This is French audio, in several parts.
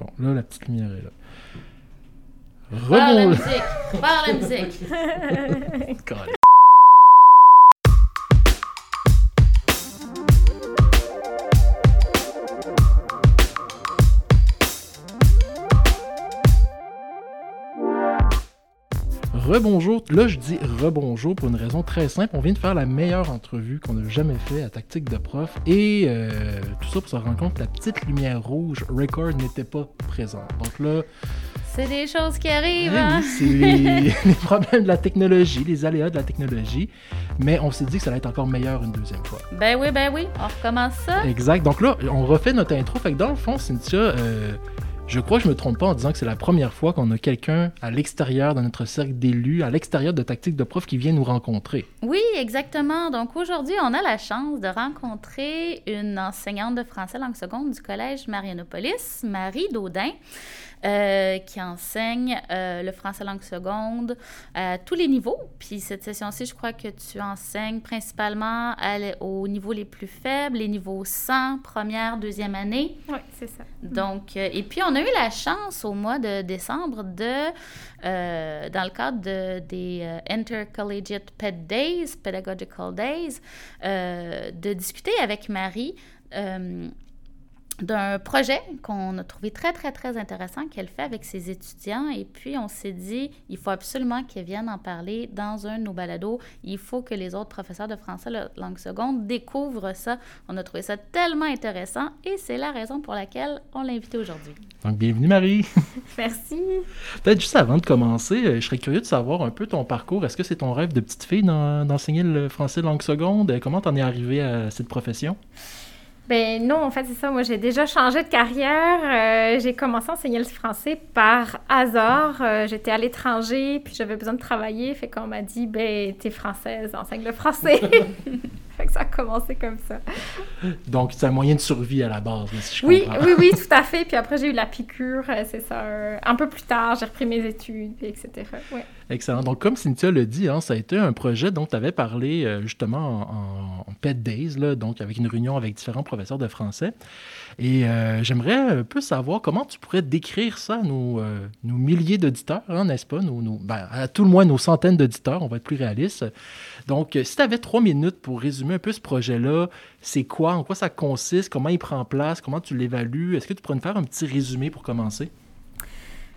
Bon, là, la petite lumière est là. Par la Rebond... musique! Par la musique! Rebonjour. Là, je dis rebonjour pour une raison très simple. On vient de faire la meilleure entrevue qu'on a jamais fait à Tactique de Prof. Et euh, tout ça pour se rendre compte que la petite lumière rouge record n'était pas présente. Donc là, C'est des choses qui eh arrivent, oui, hein? c'est les, les problèmes de la technologie, les aléas de la technologie. Mais on s'est dit que ça allait être encore meilleur une deuxième fois. Ben oui, ben oui, on recommence ça. Exact. Donc là, on refait notre intro. Fait que dans le fond, Cynthia, euh, je crois que je me trompe pas en disant que c'est la première fois qu'on a quelqu'un à l'extérieur de notre cercle d'élus, à l'extérieur de Tactique de Prof qui vient nous rencontrer. Oui, exactement. Donc aujourd'hui, on a la chance de rencontrer une enseignante de français langue seconde du collège Marianopolis, Marie Daudin, euh, qui enseigne euh, le français langue seconde à tous les niveaux. Puis cette session-ci, je crois que tu enseignes principalement à aux niveaux les plus faibles, les niveaux 100, première, deuxième année. Oui, c'est ça. Donc, euh, et puis on a eu la chance au mois de décembre de, euh, dans le cadre de, des euh, Intercollegiate Ped Days, Pedagogical Days, euh, de discuter avec Marie d'un projet qu'on a trouvé très, très, très intéressant qu'elle fait avec ses étudiants. Et puis, on s'est dit, il faut absolument qu'elle vienne en parler dans un de nos balados. Il faut que les autres professeurs de français la- langue seconde découvrent ça. On a trouvé ça tellement intéressant et c'est la raison pour laquelle on l'a invitée aujourd'hui. Donc, bienvenue Marie. Merci. Peut-être juste avant de commencer, euh, je serais curieux de savoir un peu ton parcours. Est-ce que c'est ton rêve de petite fille d'en- d'enseigner le français langue seconde? Euh, Comment t'en es arrivé à cette profession? Ben non, en fait, c'est ça. Moi, j'ai déjà changé de carrière. Euh, j'ai commencé à enseigner le français par hasard. Euh, J'étais à l'étranger, puis j'avais besoin de travailler. Fait qu'on m'a dit, ben, t'es française, enseigne le français. fait que ça a commencé comme ça. Donc, c'est un moyen de survie à la base, si je Oui, comprends. oui, oui, tout à fait. Puis après, j'ai eu la piqûre, euh, c'est ça. un peu plus tard, j'ai repris mes études, puis etc. Ouais. Excellent. Donc, comme Cynthia l'a dit, hein, ça a été un projet dont tu avais parlé euh, justement en, Pet Days, donc avec une réunion avec différents professeurs de français. Et euh, j'aimerais un peu savoir comment tu pourrais décrire ça à nos, euh, milliers d'auditeurs, hein, n'est-ce pas? Ben, à tout le moins nos centaines d'auditeurs, on va être plus réaliste. Donc, si tu avais trois minutes pour résumer un peu ce projet-là, c'est quoi, en quoi ça consiste, comment il prend place, comment tu l'évalues, est-ce que tu pourrais nous faire un petit résumé pour commencer?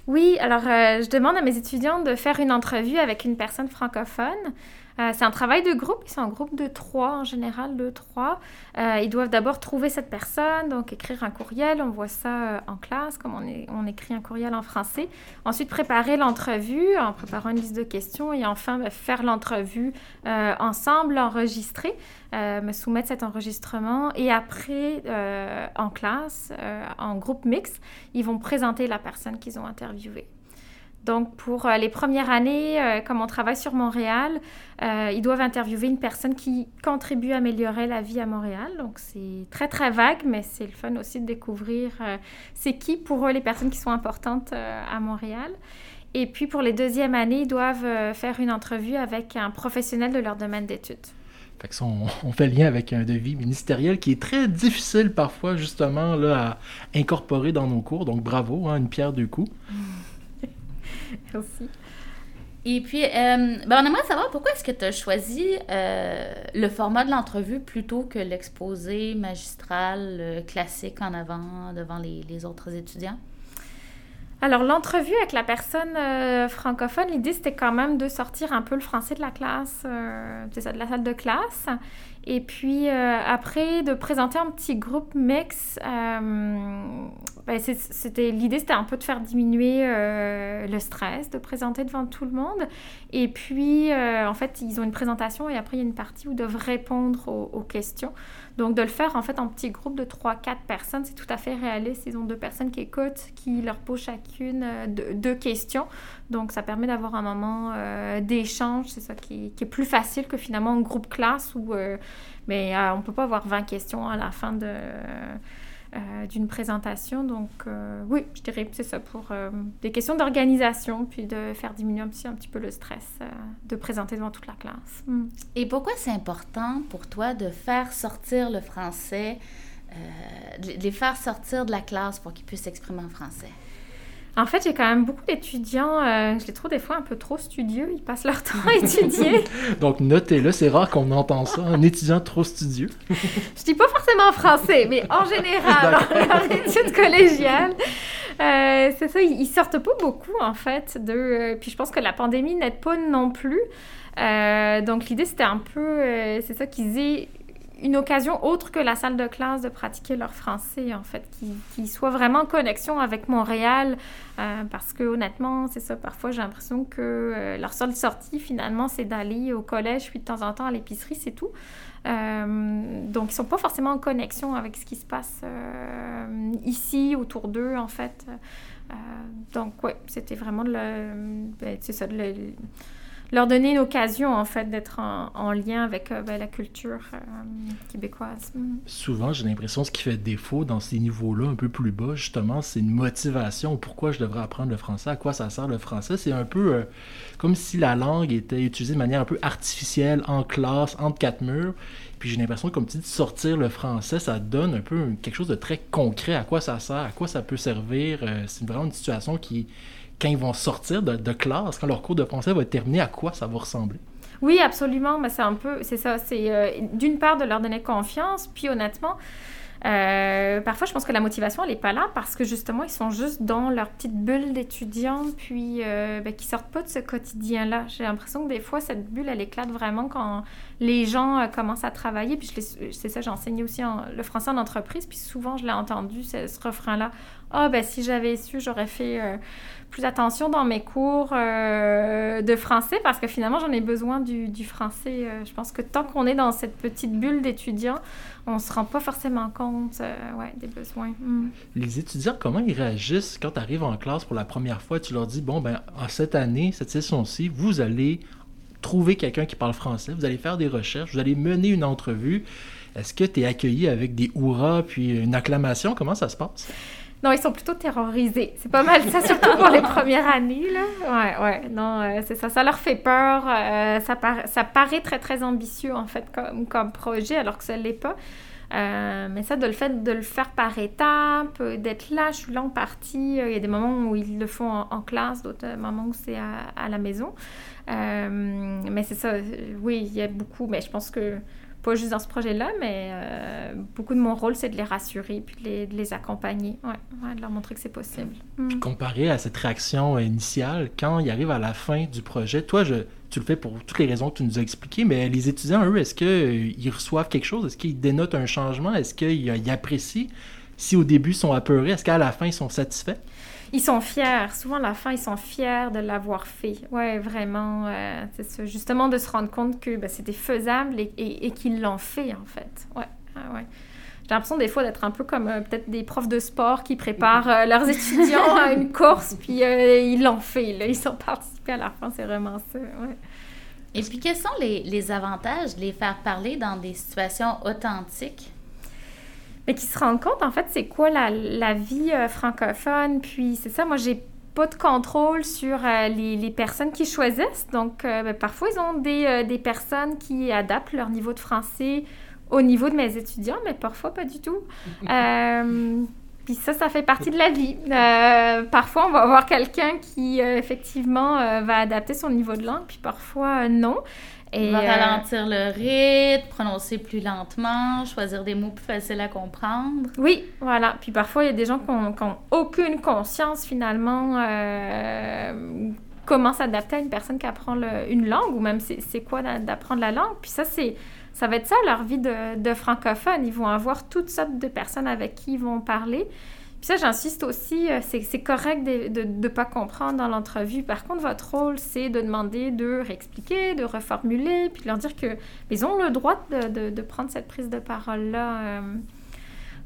Oui, alors euh, je demande à mes étudiants de faire une entrevue avec une personne francophone. Euh, c'est un travail de groupe, sont en groupe de trois en général, deux, trois. Euh, ils doivent d'abord trouver cette personne, donc écrire un courriel, on voit ça euh, en classe, comme on, écrit un courriel en français. Ensuite, préparer l'entrevue en préparant une liste de questions et enfin ben, faire l'entrevue ensemble, l'enregistrer, euh, me soumettre cet enregistrement et après, en classe, en groupe mixte, ils vont présenter la personne qu'ils ont interviewée. Donc, pour euh, les premières années, euh, comme on travaille sur Montréal, euh, ils doivent interviewer une personne qui contribue à améliorer la vie à Montréal. Donc, c'est très, très vague, mais c'est le fun aussi de découvrir euh, c'est qui pour eux les personnes qui sont importantes à Montréal. Et puis, pour les deuxièmes années, ils doivent faire une entrevue avec un professionnel de leur domaine d'études. Fait que ça, on, on fait lien avec un devis ministériel qui est très difficile parfois justement là, à incorporer dans nos cours. Donc bravo, hein, une pierre deux coups. Merci. Et puis, euh, ben, on aimerait savoir pourquoi est-ce que tu as choisi euh, le format de l'entrevue plutôt que l'exposé magistral classique en avant devant les, les autres étudiants? Alors, l'entrevue avec la personne euh, francophone, l'idée, c'était quand même de sortir un peu le français de la classe, de la salle de classe. Et puis, euh, après, de présenter un petit groupe mix. euh, ben, L'idée, c'était un peu de faire diminuer euh, le stress, de présenter devant tout le monde. Et puis, en fait, ils ont une présentation et après, il y a une partie où ils doivent répondre aux, questions. Donc, de le faire, en fait, en petit groupe de 3-4 personnes, c'est tout à fait réaliste. Ils ont deux personnes qui écoutent, qui leur posent chacune deux, questions. Donc, ça permet d'avoir un moment d'échange. C'est ça qui, est plus facile que finalement un groupe classe où mais, euh, on ne peut pas avoir 20 questions à la fin de, euh, d'une présentation. Donc, euh, oui, je dirais que c'est ça pour des questions d'organisation, puis de faire diminuer un petit, un petit peu le stress de présenter devant toute la classe. Mm. Et pourquoi c'est important pour toi de faire sortir le français les faire sortir de la classe pour qu'ils puissent s'exprimer en français? En fait, j'ai quand même beaucoup d'étudiants, euh, je les trouve des fois un peu trop studieux, ils passent leur temps à étudier. Donc notez-le, c'est rare qu'on entend ça, un étudiant trop studieux. je dis pas forcément en français, mais en général, en études collégiales. Euh, c'est ça, ils, sortent pas beaucoup en fait. De, euh, puis je pense que la pandémie n'aide pas non plus. donc l'idée c'était un peu, c'est ça qu'ils aient une occasion autre que la salle de classe de pratiquer leur français, en fait, qui, soit vraiment en connexion avec Montréal, euh, parce que honnêtement, c'est ça, parfois j'ai l'impression que euh, leur seule sortie, finalement, c'est d'aller au collège, puis de temps en temps à l'épicerie, c'est tout. Euh, donc, ils sont pas forcément en connexion avec ce qui se passe ici, autour d'eux, en fait. donc, ouais, c'était vraiment le... Ben, c'est ça, le leur donner une occasion, en fait, d'être en, lien avec euh, ben, la culture euh, québécoise. Mm. Souvent, j'ai l'impression ce qui fait défaut dans ces niveaux-là, un peu plus bas, justement, c'est une motivation. Pourquoi je devrais apprendre le français? À quoi ça sert le français? C'est un peu euh, comme si la langue était utilisée de manière un peu artificielle, en classe, entre quatre murs. Puis j'ai l'impression comme tu dis, sortir le français, ça donne un peu quelque chose de très concret. À quoi ça sert? À quoi ça peut servir? c'est vraiment une situation qui quand ils vont sortir de, classe, quand leur cours de français va être terminé, à quoi ça va ressembler? Oui, absolument. Mais c'est un peu, c'est ça. C'est euh, d'une part de leur donner confiance, puis honnêtement, euh, parfois, je pense que la motivation, elle n'est pas là parce que justement, ils sont juste dans leur petite bulle d'étudiants, puis euh, ben, qui sortent pas de ce quotidien-là. J'ai l'impression que des fois, cette bulle, elle éclate vraiment quand les gens euh, commencent à travailler. Puis c'est ça, j'ai enseigné aussi le français en entreprise, puis souvent, je l'ai entendu, ce refrain-là. Ah, ben si j'avais su, j'aurais fait plus attention dans mes cours de français parce que finalement, j'en ai besoin du, français. je pense que tant qu'on est dans cette petite bulle d'étudiants, on se rend pas forcément compte euh, des besoins. Hmm. Les étudiants, comment ils réagissent quand tu arrives en classe pour la première fois? Tu leur dis, bon, ben, en cette année, cette session-ci, vous allez trouver quelqu'un qui parle français, vous allez faire des recherches, vous allez mener une entrevue. Est-ce que tu es accueilli avec des hurrahs puis une acclamation? Comment ça se passe? Non, ils sont plutôt terrorisés. C'est pas mal ça, surtout pour les premières années. Là. Ouais, ouais. Non, euh, c'est ça. Ça leur fait peur. Euh, ça, ça paraît très, très ambitieux, en fait, comme, comme projet, alors que ça ne l'est pas. Euh, mais ça, de le fait de le faire par étapes, d'être là, je suis là en partie. Il y a des moments où ils le font en, classe, d'autres moments où c'est à, à, la maison. mais c'est ça, oui, il y a beaucoup. Mais je pense que pas juste dans ce projet-là, mais euh, beaucoup de mon rôle, c'est de les rassurer puis de les, accompagner, ouais, de leur montrer que c'est possible. Mm. Puis comparé à cette réaction initiale, quand ils arrivent à la fin du projet, toi, je, tu le fais pour toutes les raisons que tu nous as expliquées, mais les étudiants, eux, est-ce qu'ils reçoivent quelque chose? Est-ce qu'ils dénotent un changement? Est-ce qu'ils apprécient? Si au début, ils sont apeurés, est-ce qu'à la fin, ils sont satisfaits? Ils sont fiers. Souvent, à la fin, ils sont fiers de l'avoir fait. Ouais, vraiment. Euh, c'est ça. Justement, de se rendre compte que ben, c'était faisable et, qu'ils l'ont fait, en fait. Ouais, ouais. J'ai l'impression des fois d'être un peu comme euh, peut-être des profs de sport qui préparent euh, leurs étudiants à une course, puis ils l'ont fait. Là. Ils sont participés à la fin. C'est vraiment ça. Ouais. Et puis, quels sont les, les avantages de les faire parler dans des situations authentiques? Mais qui se rendent compte, en fait, c'est quoi la, la vie euh, francophone? Puis, c'est ça, moi, j'ai pas de contrôle sur euh, les, les, personnes qui choisissent. Donc, euh, ben, parfois, ils ont des, des, personnes qui adaptent leur niveau de français au niveau de mes étudiants, mais parfois pas du tout. puis ça, ça fait partie de la vie. parfois, on va avoir quelqu'un qui, effectivement, va adapter son niveau de langue, puis parfois, non. Et va euh, ralentir le rythme, prononcer plus lentement, choisir des mots plus faciles à comprendre. Oui, voilà. Puis parfois, il y a des gens qui n'ont aucune conscience finalement euh, comment s'adapter à une personne qui apprend une langue ou même c'est quoi d'apprendre la langue. Puis ça, c'est ça va être ça leur vie de, de francophone. Ils vont avoir toutes sortes de personnes avec qui ils vont parler. Puis ça, j'insiste aussi, euh, c'est correct de ne pas comprendre dans l'entrevue. Par contre, votre rôle, c'est de demander de réexpliquer, de reformuler, puis de leur dire que ils ont le droit de, de, prendre cette prise de parole-là. Euh.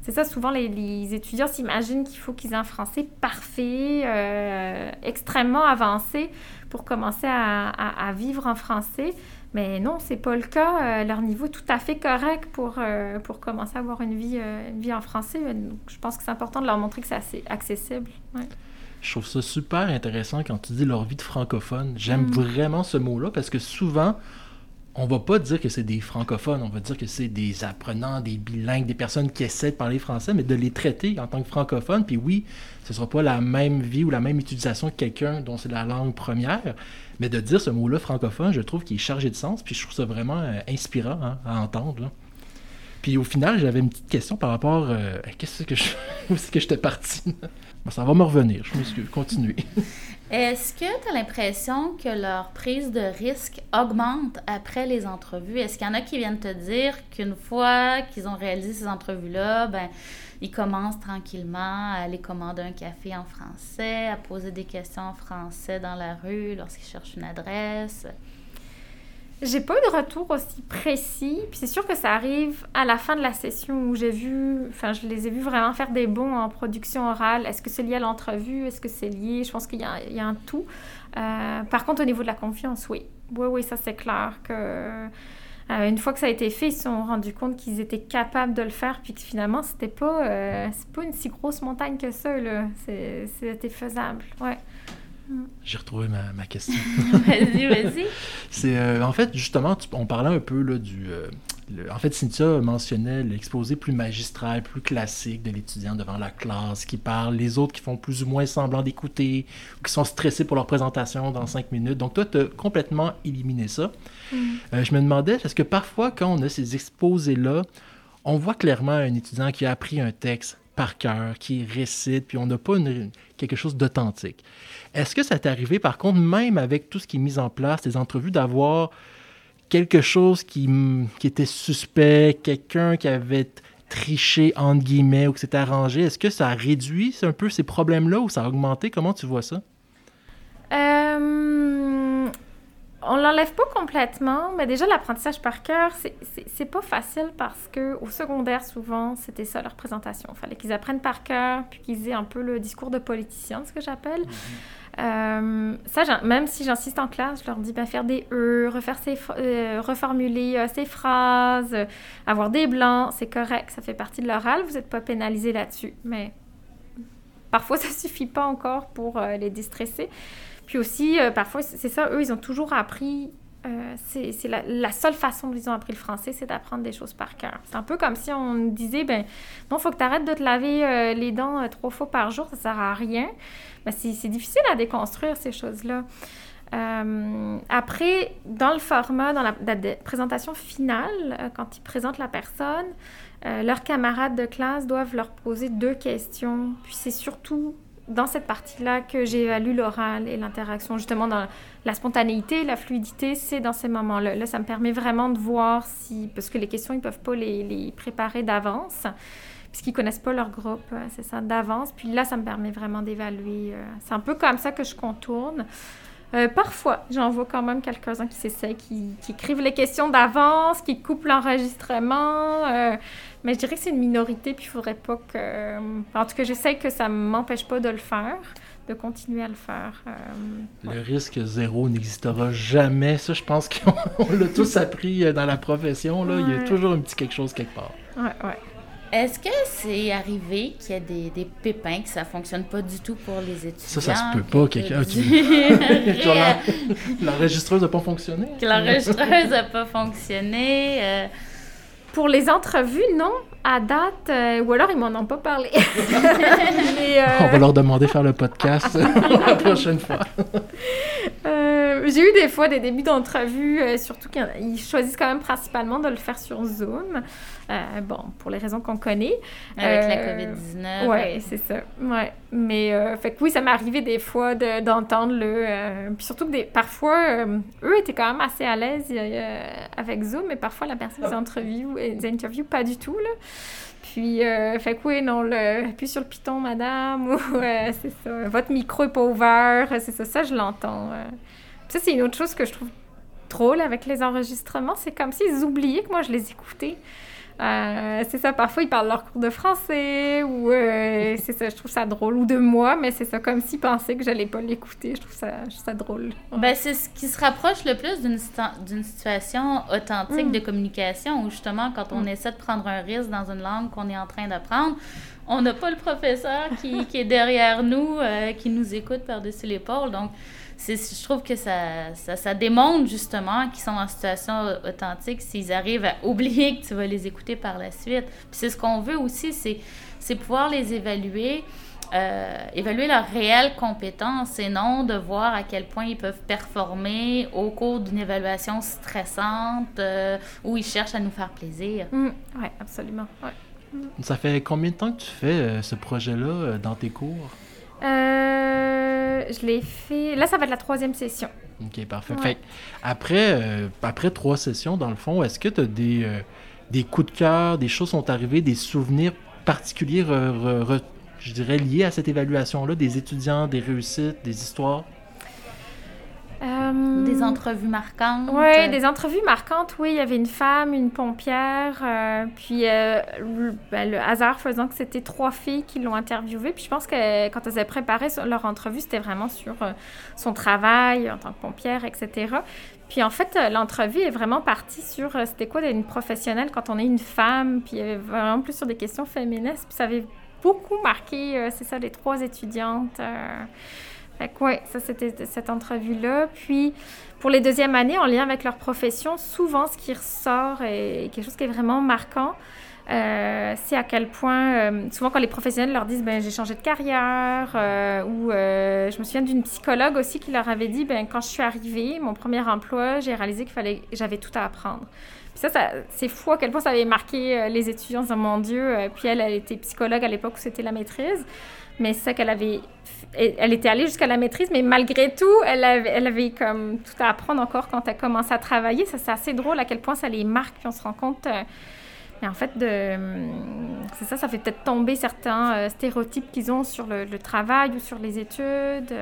C'est ça, souvent, les, étudiants s'imaginent qu'il faut qu'ils aient un français parfait, euh, extrêmement avancé pour commencer à, à, vivre en français. Mais non, c'est pas le cas. Euh, leur niveau est tout à fait correct pour, euh, pour commencer à avoir une vie, une vie en français. je pense que c'est important de leur montrer que c'est assez accessible. Je trouve ça super intéressant quand tu dis leur vie de francophone. J'aime mm. vraiment ce mot-là parce que souvent, on va pas dire que c'est des francophones, on va dire que c'est des apprenants, des bilingues, des personnes qui essaient de parler français, mais de les traiter en tant que francophones. Puis oui, ce sera pas la même vie ou la même utilisation que quelqu'un dont c'est la langue première, mais de dire ce mot-là francophone, je trouve qu'il est chargé de sens, puis je trouve ça vraiment euh, inspirant hein, à entendre. Puis au final, j'avais une petite question par rapport. Euh, qu'est-ce que je. Où est-ce que j'étais parti? ça va me revenir, je me suis continué. Est-ce que tu as l'impression que leur prise de risque augmente après les entrevues? Est-ce qu'il y en a qui viennent te dire qu'une fois qu'ils ont réalisé ces entrevues-là, ben, ils commencent tranquillement à aller commander un café en français, à poser des questions en français dans la rue lorsqu'ils cherchent une adresse? J'ai pas eu de retour aussi précis. Puis c'est sûr que ça arrive à la fin de la session où j'ai vu, enfin, je les ai vus vraiment faire des bons en production orale. Est-ce que c'est lié à l'entrevue? Est-ce que c'est lié? Je pense qu'il y, y, a un tout. Euh, par contre, au niveau de la confiance, oui. Oui, oui, ça c'est clair que. Euh, une fois que ça a été fait, ils se sont rendus compte qu'ils étaient capables de le faire, puis que finalement, c'était pas, euh, pas une si grosse montagne que ça. C'était faisable, ouais. J'ai retrouvé ma, question. vas-y, vas-y. C'est euh, en fait justement, on parlait un peu là, du. Euh, en fait, Cynthia mentionnait l'exposé plus magistral, plus classique de l'étudiant devant la classe qui parle, les autres qui font plus ou moins semblant d'écouter ou qui sont stressés pour leur présentation dans cinq minutes. Donc toi, tu as complètement éliminé ça. Mm. Euh, je me demandais, est-ce que parfois, quand on a ces exposés-là, on voit clairement un étudiant qui a appris un texte par cœur, qui récite, puis on n'a pas quelque chose d'authentique. Est-ce que ça t'est arrivé, par contre, même avec tout ce qui est mis en place, des entrevues, d'avoir quelque chose qui, qui était suspect, quelqu'un qui avait triché, entre guillemets, ou qui s'était arrangé? Est-ce que ça a réduit un peu ces problèmes-là ou ça a augmenté? Comment tu vois ça? Euh, on l'enlève pas complètement, mais déjà l'apprentissage par cœur, c'est pas facile parce que au secondaire, souvent, c'était ça leur présentation. Il fallait qu'ils apprennent par cœur, puis qu'ils aient un peu le discours de politicien, ce que j'appelle. Mhm. Euh, ça, même si j'insiste en classe, je leur dis ben, faire des E, refaire ses, euh, reformuler euh, ses phrases, avoir des blancs, c'est correct, ça fait partie de l'oral, vous n'êtes pas pénalisé là-dessus. Mais parfois, ça suffit pas encore pour les distresser. Puis aussi, euh, parfois, c'est ça, eux, ils ont toujours appris. Euh, c'est la, seule façon dont ils ont appris le français, c'est d'apprendre des choses par cœur. C'est un peu comme si on disait, ben non, faut que tu arrêtes de te laver euh, les dents trois fois par jour, ça sert à rien. Ben, c'est difficile à déconstruire ces choses-là. après, dans le format, dans la présentation finale, quand ils présentent la personne, leurs camarades de classe doivent leur poser deux questions. Puis c'est surtout dans cette partie-là que j'évalue l'oral et l'interaction, justement dans la spontanéité, la fluidité, c'est dans ces moments-là. Là, ça me permet vraiment de voir si, parce que les questions, ils peuvent pas les, préparer d'avance, puisqu'ils connaissent pas leur groupe, euh, c'est ça, d'avance. Puis là, ça me permet vraiment d'évaluer. Euh, c'est un peu comme ça que je contourne. Euh, parfois, j'en vois quand même quelques-uns qui s'essayent, qui, écrivent les questions d'avance, qui coupent l'enregistrement. Mais je dirais que c'est une minorité, puis il faudrait pas que. En tout cas, j'essaie que ça ne m'empêche pas de le faire, de continuer à le faire. Euh, le risque zéro n'existera jamais. Ça, je pense qu'on l'a tous appris dans la profession. Là. Il y a toujours un petit quelque chose quelque part. Ouais, ouais. Est-ce que c'est arrivé qu'il y a des, des, pépins que ça fonctionne pas du tout pour les étudiants? Ça, ça se peut pas. Quelqu'un. L'enregistreuse n'a pas fonctionné? Que l'enregistreuse n'a pas fonctionné. Euh. Pour les entrevues, non. À date, euh, ou alors ils m'en ont pas parlé. Euh, On va leur demander de faire le podcast la prochaine fois. J'ai eu des fois des débuts d'entrevue, surtout qu'ils choisissent quand même principalement de le faire sur Zoom. Euh, bon, pour les raisons qu'on connaît. Avec la euh, COVID-19. Oui, c'est ça. Ouais. Mais, euh, fait que oui, ça m'est arrivé des fois d'entendre le. puis surtout que des, parfois, eux étaient quand même assez à l'aise avec Zoom, mais parfois la personne interviews, les interviews pas du tout, là. Puis, fait que oui, non, le, appuie sur le piton, madame, ou c'est ça, votre micro est pas ouvert, c'est ça, ça, je l'entends. Ça, c'est une autre chose que je trouve drôle avec les enregistrements, c'est comme s'ils oubliaient que moi, je les écoutais. Euh, c'est ça, parfois ils parlent leur cours de français ou euh, c'est ça, je trouve ça drôle. Ou de moi, mais c'est ça, comme s'ils pensaient que j'allais pas l'écouter. Je trouve ça, ça drôle. Ben, c'est ce qui se rapproche le plus d'une situation authentique mm. de communication où justement, quand on mm. essaie de prendre un risque dans une langue qu'on est en train d'apprendre, on n'a pas le professeur qui, qui, est derrière nous, qui nous écoute par-dessus l'épaule. Donc, je trouve que ça, ça, ça démontre justement qu'ils sont en situation authentique s'ils arrivent à oublier que tu vas les écouter par la suite. Puis c'est ce qu'on veut aussi, c'est pouvoir les évaluer. Euh, évaluer leurs réelles compétences et non de voir à quel point ils peuvent performer au cours d'une évaluation stressante euh, où ils cherchent à nous faire plaisir. Mmh, oui, absolument. Ça fait combien de temps que tu fais euh, ce projet-là dans tes cours? Je l'ai fait. Là, ça va être la troisième session. OK, parfait. Fait, après, après trois sessions, dans le fond, est-ce que tu as des, des coups de cœur, des choses sont arrivées, des souvenirs particuliers je dirais, liées à cette évaluation-là, des étudiants, des réussites, des histoires? Euh, des entrevues marquantes. Oui, des entrevues marquantes. Oui, il y avait une femme, une pompière, euh, puis euh, ben, le hasard faisant que c'était trois filles qui l'ont interviewée. Puis je pense que quand elles avaient préparé leur entrevue, c'était vraiment sur son travail en tant que pompière, etc. Puis en fait, l'entrevue est vraiment partie sur c'était quoi d'être une professionnelle quand on est une femme, puis vraiment plus sur des questions féministes. Puis ça avait beaucoup marqué, euh, c'est ça, les trois étudiantes. Euh. Fait ouais, ça, c'était cette entrevue-là. Puis, pour les deuxièmes années, en lien avec leur profession, souvent, ce qui ressort est quelque chose qui est vraiment marquant. Euh, c'est à quel point, souvent quand les professionnels leur disent ben, j'ai changé de carrière, ou je me souviens d'une psychologue aussi qui leur avait dit ben, quand je suis arrivée, mon premier emploi, j'ai réalisé qu'il fallait, j'avais tout à apprendre ça, c'est fou à quel point ça avait marqué euh, les étudiants. Oh mon Dieu. Euh, puis elle, elle était psychologue à l'époque où c'était la maîtrise. Mais c'est ça qu'elle avait. Elle était allée jusqu'à la maîtrise, mais malgré tout, elle avait, elle avait comme tout à apprendre encore quand elle commence à travailler. Ça, c'est assez drôle à quel point ça les marque. Puis on se rend compte. Euh, mais en fait, de, c'est ça, ça fait peut-être tomber certains stéréotypes qu'ils ont sur le, travail ou sur les études.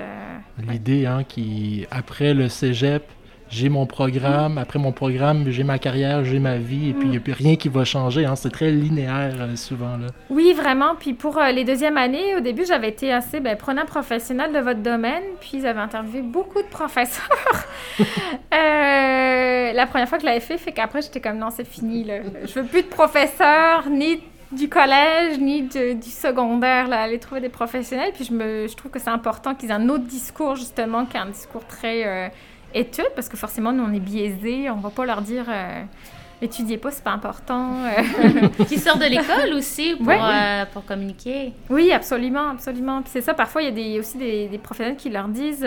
L'idée, hein, qui, après le cégep, j'ai mon programme, après mon programme, j'ai ma carrière, j'ai ma vie, et puis il n'y a plus rien qui va changer. Hein. C'est très linéaire euh, souvent. Là. Oui, vraiment. Puis pour euh, les deuxièmes années, au début, j'avais été assez ben, prenant professionnel de votre domaine, puis j'avais interviewé beaucoup de professeurs. euh, la première fois que je l'avais fait, fait qu'après, j'étais comme non, c'est fini. Là. Je veux plus de professeurs, ni du collège ni du secondaire, là, aller trouver des professionnels. Puis je, me, je trouve que c'est important qu'ils aient un autre discours, justement, qu'un discours très études, parce que forcément, nous, on est biaisés. On va pas leur dire euh, étudiez pas, c'est pas important. Euh. qui sort de l'école aussi pour, euh, pour communiquer? Oui, absolument, absolument. Puis c'est ça, parfois, il y a des, aussi des, des, professionnels qui leur disent.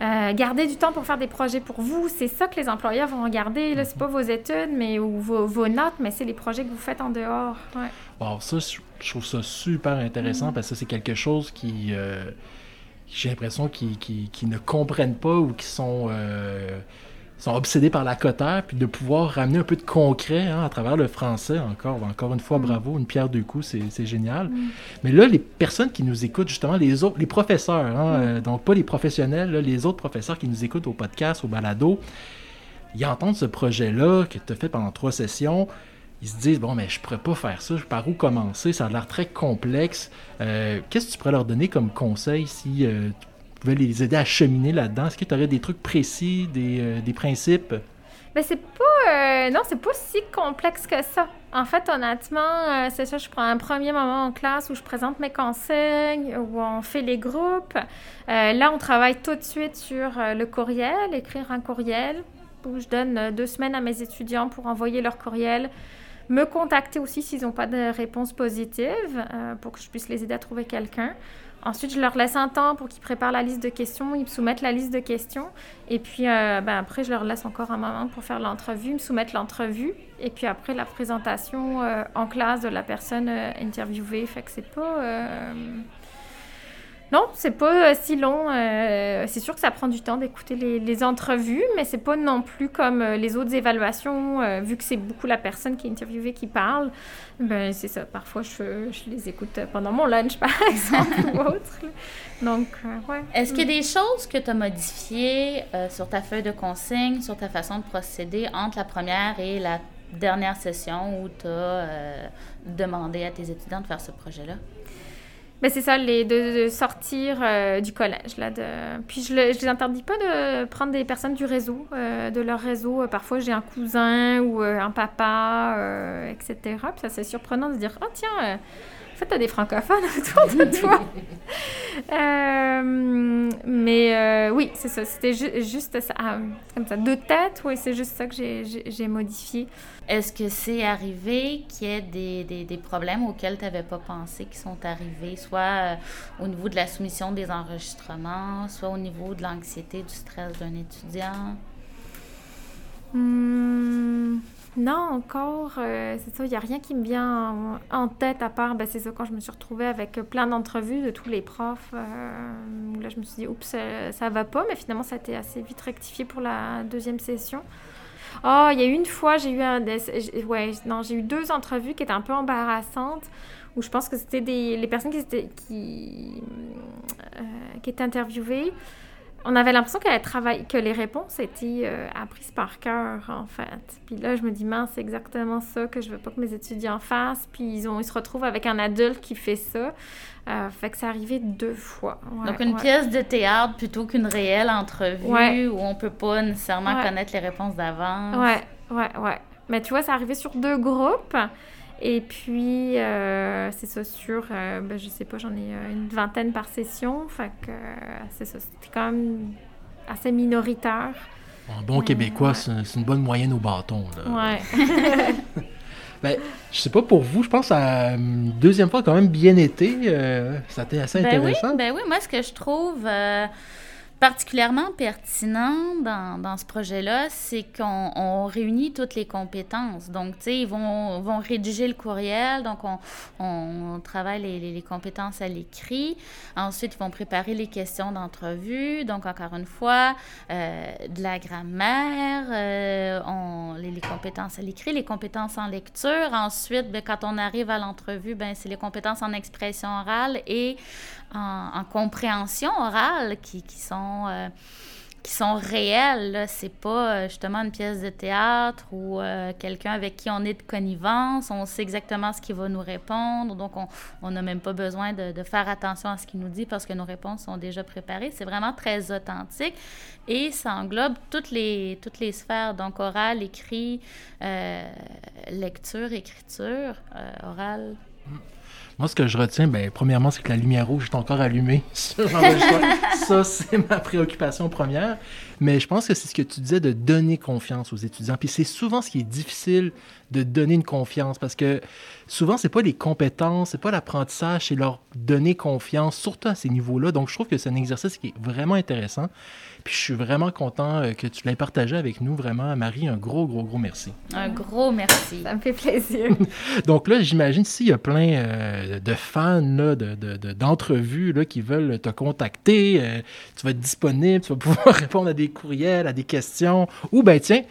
gardez du temps pour faire des projets pour vous. C'est ça que les employeurs vont regarder. Ce n'est pas vos études mais, ou vos, notes, mais c'est les projets que vous faites en dehors. Ouais. ça, je trouve ça super intéressant mm. parce que c'est quelque chose qui, j'ai l'impression qu'ils ne comprennent pas ou qui sont, euh, sont obsédés par la cotère, puis de pouvoir ramener un peu de concret hein, à travers le français, encore, encore une fois, mm. bravo, une pierre deux coups, c'est génial. Mm. Mais là, les personnes qui nous écoutent, justement, les autres, les professeurs, hein, mm. euh, donc pas les professionnels, les autres professeurs qui nous écoutent au podcast, au balado, ils entendent ce projet-là que tu as fait pendant trois sessions, ils se disent bon mais je pourrais pas faire ça, par où commencer, ça a l'air très complexe. Euh, qu'est-ce que tu pourrais leur donner comme conseil si euh, tu pouvais les aider à cheminer là-dedans? Est-ce que tu aurais des trucs précis, des, euh, des principes? Mais c'est pas non, c'est pas si complexe que ça. En fait, honnêtement, c'est ça, je prends un premier moment en classe où je présente mes consignes, où on fait les groupes. là, on travaille tout de suite sur le courriel, écrire un courriel, où je donne deux semaines à mes étudiants pour envoyer leur courriel me contacter aussi s'ils n'ont pas de réponse positive euh, pour que je puisse les aider à trouver quelqu'un. Ensuite, je leur laisse un temps pour qu'ils préparent la liste de questions, ils me soumettent la liste de questions. Et puis, euh, ben, après, je leur laisse encore un moment pour faire l'entrevue, me soumettre l'entrevue. Et puis après, la présentation euh, en classe de la personne interviewée. Fait que c'est pas... Non, c'est pas euh, si long. Euh, c'est sûr que ça prend du temps d'écouter les, entrevues, mais c'est pas non plus comme euh, les autres évaluations, vu que c'est beaucoup la personne qui est interviewée qui parle. Ben, c'est ça. Parfois, je, je, les écoute pendant mon lunch, par exemple, ou autre. Donc, ouais. Est-ce qu'il y a des choses que tu as modifiées sur ta feuille de consigne, sur ta façon de procéder entre la première et la dernière session où tu as demandé à tes étudiants de faire ce projet-là? Mais c'est ça, les, de, sortir euh, du collège. Là, de... Puis je ne les interdis pas de prendre des personnes du réseau, euh, de leur réseau. Euh, parfois, j'ai un cousin ou un papa, etc. Puis ça, c'est surprenant de dire, oh tiens, En fait, tu as des francophones autour de toi. Euh, mais euh, oui, c'est ça. C'était juste ça. Ah, comme ça. De tête, oui, c'est juste ça que j'ai modifié. Est-ce que c'est arrivé qu'il y ait des, des, des problèmes auxquels tu n'avais pas pensé qui sont arrivés, soit euh, au niveau de la soumission des enregistrements, soit au niveau de l'anxiété, du stress d'un étudiant? Hum, non, encore, euh, c'est ça, il n'y a rien qui me vient en, tête à part, ben, c'est ça, quand je me suis retrouvée avec plein d'entrevues de tous les profs, euh, là je me suis dit, oups, ça, ça va pas, mais finalement ça a été assez vite rectifié pour la deuxième session. Oh, il y a eu une fois, j'ai eu un, ouais, non, j'ai eu deux entrevues qui étaient un peu embarrassantes, où je pense que c'était des, les personnes qui étaient, qui, euh, qui étaient interviewées on avait l'impression qu'elle travaille, que les réponses étaient euh, apprises par cœur, en fait. Puis là, je me dis, mince, c'est exactement ça que je veux pas que mes étudiants fassent. Puis ils, ont, ils se retrouvent avec un adulte qui fait ça. Euh, fait que c'est arrivé deux fois. Donc, une pièce de théâtre plutôt qu'une réelle entrevue où on peut pas nécessairement connaître les réponses d'avance. Ouais, ouais, ouais. Mais tu vois, c'est arrivé sur deux groupes. Et puis, euh, c'est ça, sur, euh, ben, je sais pas, j'en ai euh, une vingtaine par session. Fait que c'est ça, c'était quand même assez minoritaire. En bon québécois, c'est une bonne moyenne au bâton. Là. Ouais. ben, je sais pas pour vous, je pense à une deuxième fois quand même bien été. ça a été assez ben intéressant. Oui, ben oui, moi, ce que je trouve particulièrement pertinent dans, dans ce projet-là, c'est qu'on réunit toutes les compétences. Donc, tu sais, ils vont, rédiger le courriel, donc on, travaille les, les, compétences à l'écrit. Ensuite, ils vont préparer les questions d'entrevue. Donc, encore une fois, euh, de la grammaire, euh, on, les, les, compétences à l'écrit, les compétences en lecture. Ensuite, ben, quand on arrive à l'entrevue, ben, c'est les compétences en expression orale et en, compréhension orale qui, qui sont, euh, qui sont réelles. C'est pas euh, justement une pièce de théâtre ou euh, quelqu'un avec qui on est de connivence. On sait exactement ce qu'il va nous répondre. Donc, on n'a même pas besoin de, faire attention à ce qu'il nous dit parce que nos réponses sont déjà préparées. C'est vraiment très authentique et ça englobe toutes les, toutes les sphères, donc oral, écrit, lecture, écriture, oral. Mm. Moi, ce que je retiens, ben, premièrement, c'est que la lumière rouge est encore allumée sur Ça, c'est ma préoccupation première. Mais je pense que c'est ce que tu disais de donner confiance aux étudiants. Puis c'est souvent ce qui est difficile de donner une confiance parce que souvent, c'est pas les compétences, c'est pas l'apprentissage, c'est leur donner confiance, surtout à ces niveaux-là. Donc, je trouve que c'est un exercice qui est vraiment intéressant. Puis je suis vraiment content euh, que tu l'aies partagé avec nous. Vraiment, Marie, un gros, gros, gros merci. Un gros merci. Ça me fait plaisir. Donc là, j'imagine s'il y a plein euh, de fans, là, d'entrevues de, qui veulent te contacter, euh, tu vas être disponible, tu vas pouvoir répondre à des courriels, à des questions. Ou ben tiens,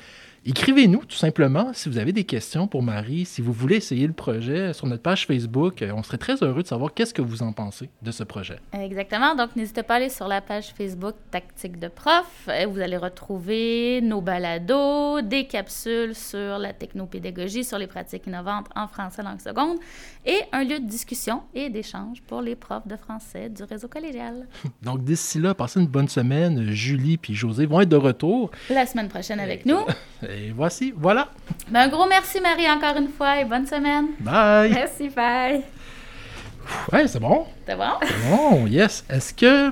Écrivez-nous tout simplement si vous avez des questions pour Marie, si vous voulez essayer le projet sur notre page Facebook. Euh, on serait très heureux de savoir qu'est-ce que vous en pensez de ce projet. Exactement. Donc, n'hésitez pas à aller sur la page Facebook Tactique de prof. Euh, vous allez retrouver nos balados, des capsules sur la technopédagogie, sur les pratiques innovantes en français langue seconde et un lieu de discussion et d'échange pour les profs de français du réseau collégial. Donc, d'ici là, passez une bonne semaine. Julie puis José vont être de retour. La semaine prochaine avec nous. Et voici, voilà. Ben, un gros merci, Marie, encore une fois, et bonne semaine. Bye. Merci, bye. Ouais, c'est bon. C'est bon? C'est bon, yes. Est-ce que